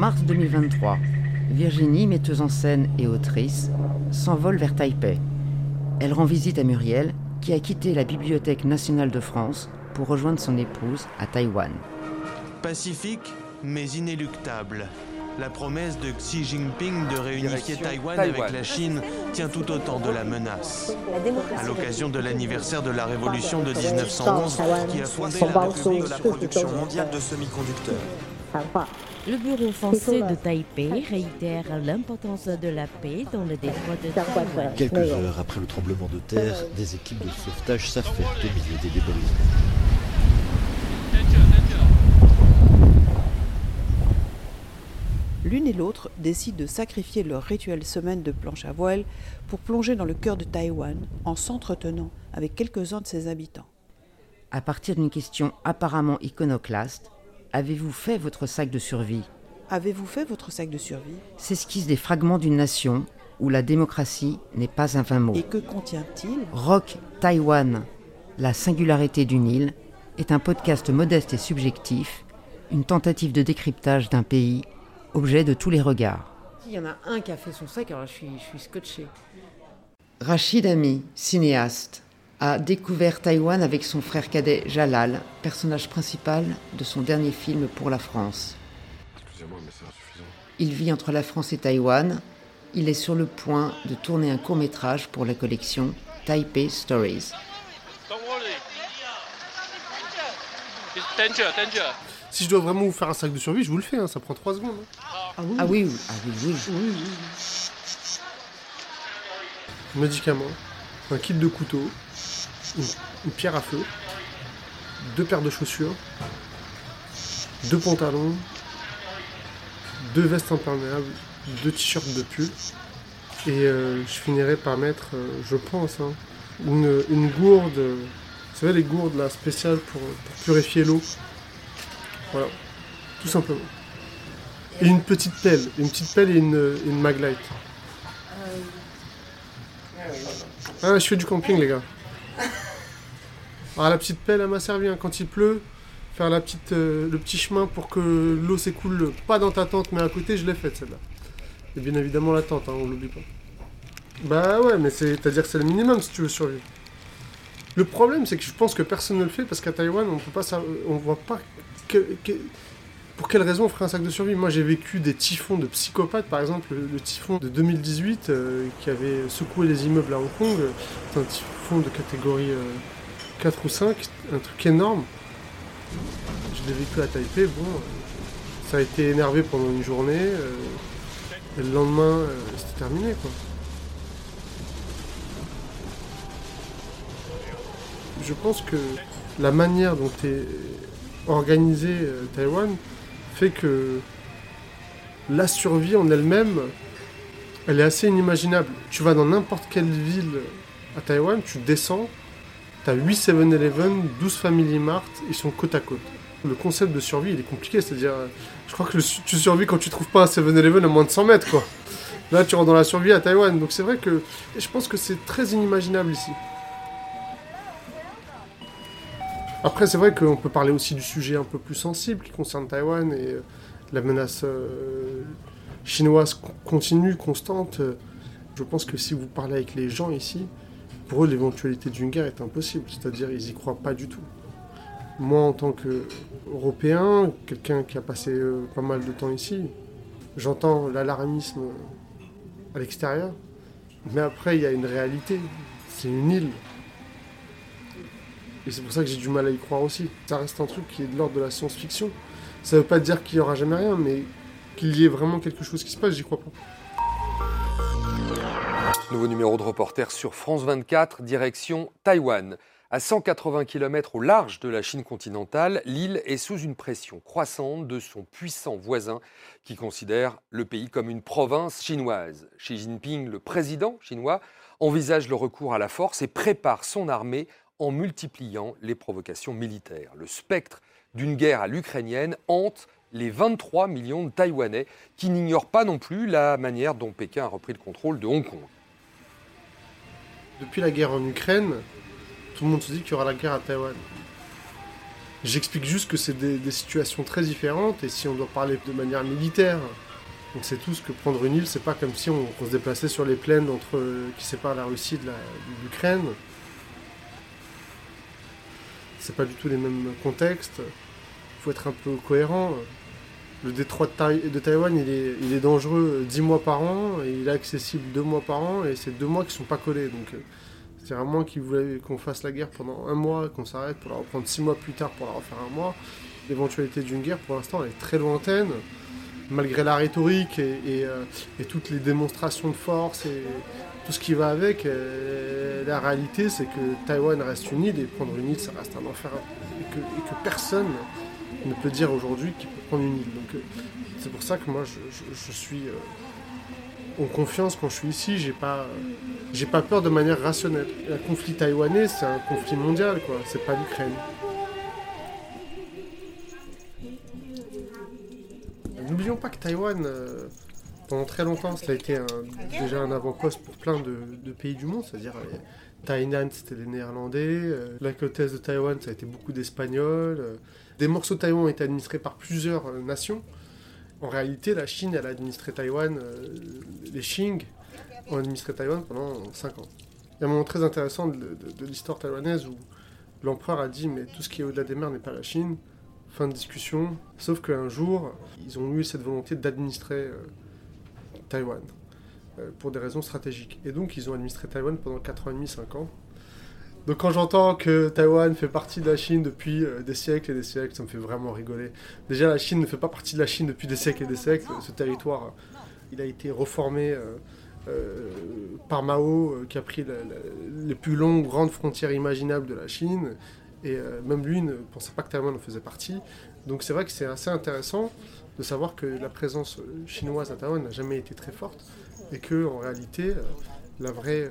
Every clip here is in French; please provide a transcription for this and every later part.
mars 2023, Virginie, metteuse en scène et autrice, s'envole vers Taipei. Elle rend visite à Muriel, qui a quitté la Bibliothèque nationale de France pour rejoindre son épouse à Taïwan. Pacifique, mais inéluctable. La promesse de Xi Jinping de réunifier Taïwan, avec la Chine tient tout autant de la menace. À l'occasion de l'anniversaire de la révolution de 1911, qui a fondé la République de la production mondiale de semi-conducteurs. Le bureau français de Taipei réitère l'importance de la paix dans le détroit de Taïwan. Quelques heures après le tremblement de terre, des équipes de sauvetage s'affairent au milieu des débris. L'une et l'autre décident de sacrifier leur rituelle semaine de planche à voile pour plonger dans le cœur de Taïwan en s'entretenant avec quelques-uns de ses habitants. À partir d'une question apparemment iconoclaste, avez-vous fait votre sac de survie? Avez-vous fait votre sac de survie? S'esquissent des fragments d'une nation où la démocratie n'est pas un vain mot. Et que contient-il? Rock Taïwan, la singularité d'une île, est un podcast modeste et subjectif, une tentative de décryptage d'un pays objet de tous les regards. Il y en a un qui a fait son sac, alors je suis, je suis scotché. Rachid Ami, cinéaste, a découvert Taïwan avec son frère cadet Jalal, personnage principal de son dernier film pour la France. Il vit entre la France et Taïwan. Il est sur le point de tourner un court métrage pour la collection Taipei Stories. Si je dois vraiment vous faire un sac de survie, je vous le fais, hein, ça prend 3 secondes. hein. Ah oui, ah oui, oui. Médicaments, un kit de couteau, une, pierre à feu, deux paires de chaussures, deux pantalons, deux vestes imperméables, deux t-shirts de pull. Et euh, je finirai par mettre, euh, je pense, hein, une, une gourde, euh, vous savez les gourdes là, spéciales pour, pour purifier l'eau. Voilà, tout simplement. Et une petite pelle, une petite pelle et une, une maglite. Ah, je fais du camping, les gars. Ah, la petite pelle, elle m'a servi quand il pleut. Faire euh, le petit chemin pour que l'eau s'écoule pas dans ta tente, mais à côté, je l'ai faite celle-là. Et bien évidemment la tente, hein, on l'oublie pas. Bah ouais, mais c'est-à-dire que c'est le minimum si tu veux survivre. Le problème, c'est que je pense que personne ne le fait parce qu'à Taïwan, on peut pas, on voit pas que- pour quelle raison on ferait un sac de survie Moi, j'ai vécu des typhons de psychopathes, par exemple, le, typhon de 2018 euh, qui avait secoué les immeubles à Hong Kong. euh, C'est un typhon de catégorie 4 ou 5, un truc énorme. Je l'ai vécu à Taipei, bon, ça a été énervé pendant une journée, euh, et le lendemain, euh, c'était terminé. Je pense que la manière dont est organisé euh, Taïwan fait que la survie en elle-même, elle est assez inimaginable. Tu vas dans n'importe quelle ville à Taïwan, tu descends, tu as 8 7-Eleven, 12 Family Mart, ils sont côte à côte. Le concept de survie, il est compliqué, c'est-à-dire, je crois que tu survis quand tu trouves pas un 7-Eleven à moins de 100 mètres, quoi. Là, tu rentres dans la survie à Taïwan, donc c'est vrai que je pense que c'est très inimaginable ici. Après, c'est vrai qu'on peut parler aussi du sujet un peu plus sensible qui concerne Taïwan et euh, la menace euh, chinoise con- continue, constante. Euh, Je pense que si vous parlez avec les gens ici, pour eux, l'éventualité d'une guerre est impossible. C'est-à-dire, ils y croient pas du tout. Moi, en tant qu'Européen, quelqu'un qui a passé euh, pas mal de temps ici, j'entends l'alarmisme à l'extérieur. Mais après, il y a une réalité. C'est une île. Et c'est pour ça que j'ai du mal à y croire aussi. Ça reste un truc qui est de l'ordre de la science-fiction. Ça veut pas dire qu'il y aura jamais rien, mais qu'il y ait vraiment quelque chose qui se passe, j'y crois pas. Nouveau numéro de reporter sur France 24, direction Taïwan. À 180 km au large de la Chine continentale, l'île est sous une pression croissante de son puissant voisin qui considère le pays comme une province chinoise. Xi Jinping, le président chinois, envisage le recours à la force et prépare son armée en multipliant les provocations militaires. Le spectre d'une guerre à l'ukrainienne hante les 23 millions de Taïwanais qui n'ignorent pas non plus la manière dont Pékin a repris le contrôle de Hong Kong. Depuis la guerre en Ukraine, tout le monde se dit qu'il y aura la guerre à Taïwan. J'explique juste que c'est des, situations très différentes, et si on doit parler de manière militaire, on sait tous que prendre une île, c'est pas comme si on, se déplaçait sur les plaines entre, qui séparent la Russie de l'Ukraine. C'est pas du tout les mêmes contextes. Il faut être un peu cohérent. Le détroit de, Taïwan, il est, dangereux 10 mois par an, et il est accessible 2 mois par an, et c'est 2 mois qui sont pas collés. Donc, euh, c'est à moins qu'ils voulaient qu'on fasse la guerre pendant un mois, qu'on s'arrête pour la reprendre 6 mois plus tard pour la refaire un mois. L'éventualité d'une guerre, pour l'instant, elle est très lointaine, malgré la rhétorique et, euh, toutes les démonstrations de force et tout ce qui va avec. Euh, la réalité, c'est que Taïwan reste une île, et prendre une île, ça reste un enfer. Et que personne ne peut dire aujourd'hui qu'il peut prendre une île. Donc euh, c'est pour ça que moi je, suis euh, en confiance quand je suis ici. J'ai pas, j'ai pas peur de manière rationnelle. Le conflit taïwanais, c'est un conflit mondial, quoi. C'est pas l'Ukraine. N'oublions pas que Taïwan, euh, pendant très longtemps, ça a été déjà un avant-poste pour plein de, pays du monde, c'est-à-dire Tainan, c'était les Néerlandais, la côte est de Taïwan, ça a été beaucoup d'Espagnols, des morceaux de Taïwan ont été administrés par plusieurs euh, nations. En réalité, la Chine, elle a administré Taïwan, euh, les Qing ont administré Taïwan pendant 5 ans. Il y a un moment très intéressant de, l'histoire taïwanaise où l'empereur a dit mais tout ce qui est au-delà des mers n'est pas la Chine. Fin de discussion. Sauf qu'un jour, ils ont eu cette volonté d'administrer euh, Taïwan pour des raisons stratégiques. Et donc ils ont administré Taïwan pendant 4 ans et demi, 5 ans. Donc quand j'entends que Taïwan fait partie de la Chine depuis euh, des siècles et des siècles, ça me fait vraiment rigoler. Déjà, la Chine ne fait pas partie de la Chine depuis des siècles et des siècles. Ce territoire, il a été reformé euh, euh, par Mao, qui a pris les plus longues, grandes frontières imaginables de la Chine. Et même lui ne pensait pas que Taïwan en faisait partie. Donc c'est vrai que c'est assez intéressant de savoir que la présence chinoise à Taïwan n'a jamais été très forte et que en réalité, la vraie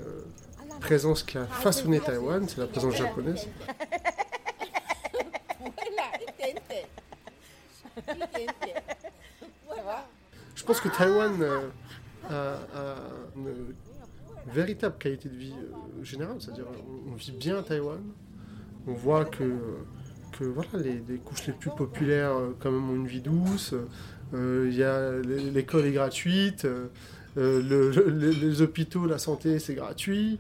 présence qui a façonné Taïwan, c'est la présence japonaise. Je pense que Taïwan euh, a, une véritable qualité de vie euh, générale, c'est-à-dire on, vit bien à Taïwan, on voit que, voilà, les, couches les plus populaires euh, quand même ont une vie douce, l'école est gratuite, les hôpitaux, la santé c'est gratuit,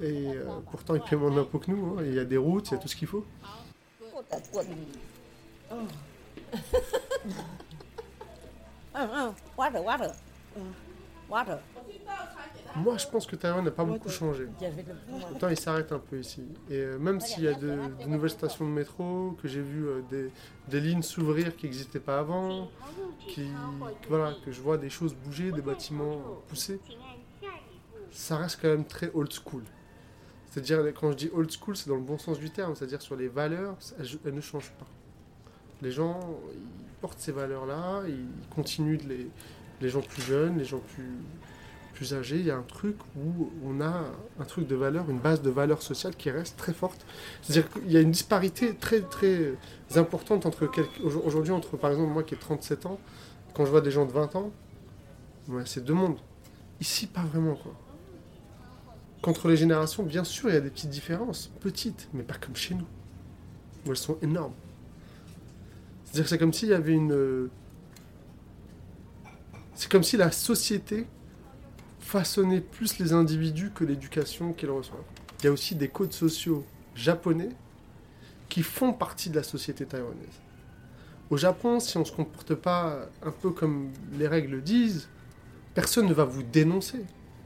et euh, pourtant, ils paient moins d'impôts que nous. Hein. Il y a des routes, il y a tout ce qu'il faut. Moi, je pense que Taïwan n'a pas beaucoup changé. Pourtant, il s'arrête un peu ici. Et euh, même s'il y a de, nouvelles stations de métro, que j'ai vu euh, des, lignes s'ouvrir qui n'existaient pas avant, qui, voilà, que je vois des choses bouger, des bâtiments pousser, ça reste quand même très old school. C'est-à-dire, quand je dis old school, c'est dans le bon sens du terme, c'est-à-dire sur les valeurs, elles, ne changent pas. Les gens, ils portent ces valeurs-là, ils continuent de les, les gens plus jeunes, les gens plus, plus âgés. Il y a un truc où on a un truc de valeur, une base de valeurs sociales qui reste très forte. C'est-à-dire qu'il y a une disparité très très importante entre aujourd'hui entre par exemple moi qui ai 37 ans, quand je vois des gens de 20 ans, c'est deux mondes. Ici, pas vraiment quoi. Contre les générations, bien sûr, il y a des petites différences, petites, mais pas comme chez nous, où elles sont énormes. C'est-à-dire que c'est comme s'il y avait une. C'est comme si la société façonnait plus les individus que l'éducation qu'ils reçoivent. Il y a aussi des codes sociaux japonais qui font partie de la société taïwanaise. Au Japon, si on ne se comporte pas un peu comme les règles disent, personne ne va vous dénoncer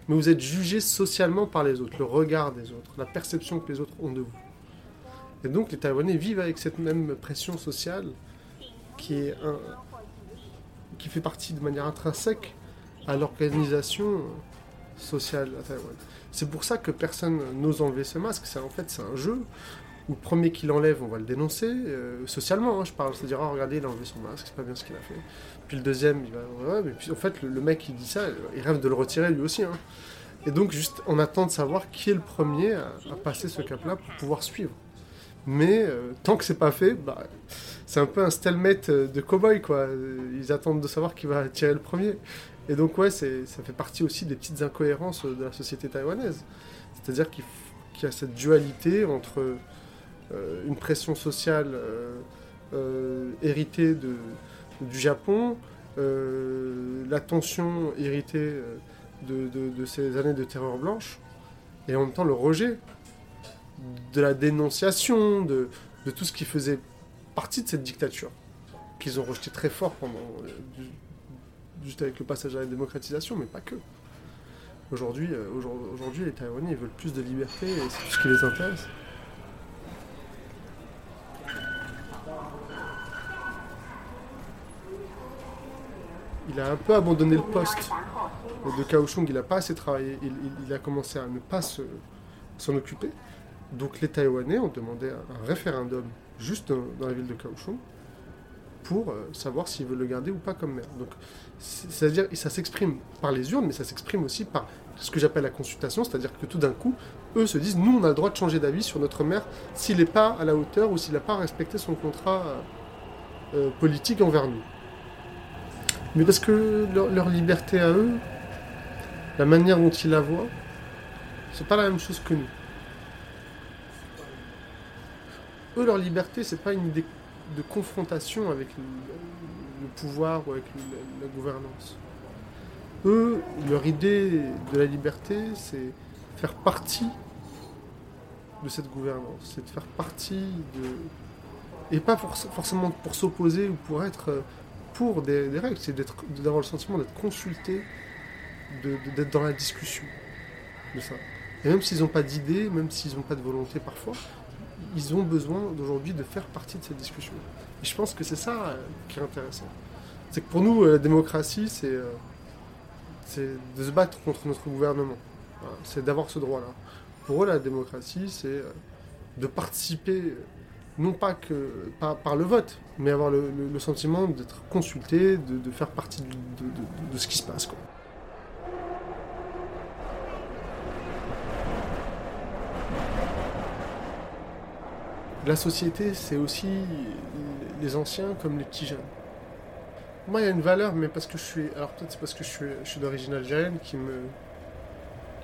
mais vous êtes jugé socialement par les autres, le regard des autres, la perception que les autres ont de vous. Et donc les Taïwanais vivent avec cette même pression sociale qui, est qui fait partie de manière intrinsèque à l'organisation sociale à Taïwan. C'est pour ça que personne n'ose enlever ce masque. C'est en fait c'est un jeu où le premier qui l'enlève, on va le dénoncer euh, socialement. Hein, je parle, c'est-à-dire oh, regardez, il a enlevé son masque, c'est pas bien ce qu'il a fait. Puis le deuxième, il va mais puis en fait le, mec qui dit ça, il rêve de le retirer lui aussi. Hein. Et donc juste, on attend de savoir qui est le premier à, passer ce cap-là pour pouvoir suivre. Mais euh, tant que c'est pas fait, bah, c'est un peu un stalemate euh, de cow-boy quoi. Ils attendent de savoir qui va tirer le premier. Et donc ouais, ça fait partie aussi des petites incohérences de la société taïwanaise. C'est-à-dire qu'il y a cette dualité entre euh, une pression sociale héritée de, du Japon, la tension héritée de, ces années de terreur blanche, et en même temps le rejet de la dénonciation, de, tout ce qui faisait partie de cette dictature, qu'ils ont rejeté très fort pendant, euh, juste avec le passage à la démocratisation, mais pas que. Aujourd'hui, euh, les Taïwanais veulent plus de liberté et c'est tout ce qui les intéresse. Il a un peu abandonné le poste de Kaohsiung, il n'a pas assez travaillé, il, a commencé à ne pas s'en occuper. Donc les Taïwanais ont demandé un référendum juste dans, la ville de Kaohsiung pour euh, savoir s'ils veulent le garder ou pas comme maire. Donc c'est-à-dire ça s'exprime par les urnes, mais ça s'exprime aussi par ce que j'appelle la consultation, c'est-à-dire que tout d'un coup, eux se disent nous on a le droit de changer d'avis sur notre maire s'il n'est pas à la hauteur ou s'il n'a pas respecté son contrat euh, euh, politique envers nous. Mais parce que leur liberté à eux, la manière dont ils la voient, c'est pas la même chose que nous. Eux, leur liberté, c'est pas une idée de confrontation avec le, pouvoir ou avec la, gouvernance. Eux, leur idée de la liberté, c'est faire partie de cette gouvernance, c'est de faire partie de... Et pas forcément pour s'opposer ou pour être pour des, règles, c'est d'avoir le sentiment d'être consulté d'être dans la discussion de ça. Et même s'ils n'ont pas d'idées, même s'ils n'ont pas de volonté parfois, ils ont besoin d'aujourd'hui de faire partie de cette discussion. Et je pense que c'est ça euh, qui est intéressant. C'est que pour nous, euh, la démocratie, euh, c'est de se battre contre notre gouvernement. C'est d'avoir ce droit-là. Pour eux, la démocratie, c'est de participer, non pas que par, le vote, mais avoir le, sentiment d'être consulté, de, faire partie de, ce qui se passe. La société, c'est aussi les anciens comme les petits jeunes. Moi, il y a une valeur, mais parce que je suis. Alors, peut-être c'est parce que je suis, d'origine algérienne qui me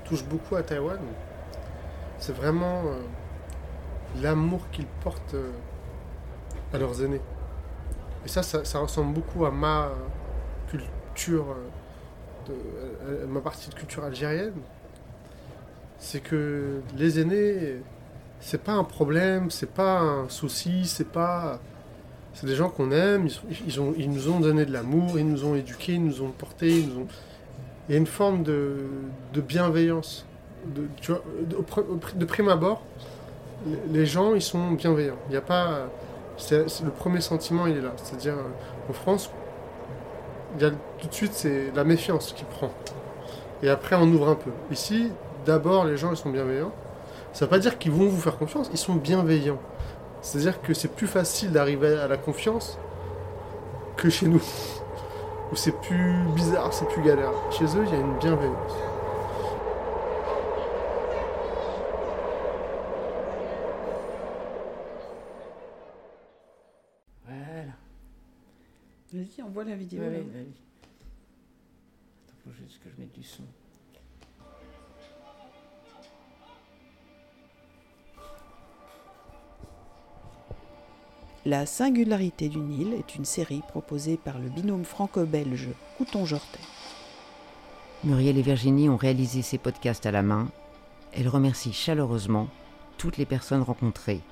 touche beaucoup à Taïwan. C'est vraiment euh, l'amour qu'ils portent euh, à leurs aînés. Et ça, ça, ressemble beaucoup à ma culture, euh, de, ma partie de culture algérienne. C'est que les aînés c'est pas un problème, c'est pas un souci, c'est pas. C'est des gens qu'on aime, ils, ont, ils, nous ont donné de l'amour, ils nous ont éduqués, ils nous ont portés, ils nous ont. Il y a une forme de, de bienveillance. De, de, prime abord, les gens, ils sont bienveillants. Il n'y a pas. C'est, le premier sentiment, il est là. C'est-à-dire, en France, il y a, tout de suite, c'est la méfiance qui prend. Et après, on ouvre un peu. Ici, d'abord, les gens, ils sont bienveillants. Ça ne veut pas dire qu'ils vont vous faire confiance, ils sont bienveillants. C'est-à-dire que c'est plus facile d'arriver à la confiance que chez nous. Où c'est plus bizarre, c'est plus galère. Chez eux, il y a une bienveillance. Voilà. Vas-y, envoie la vidéo. Attends, faut juste que je mette du son. La singularité du Nil est une série proposée par le binôme franco-belge Couton-Jortet. Muriel et Virginie ont réalisé ces podcasts à la main. Elles remercient chaleureusement toutes les personnes rencontrées.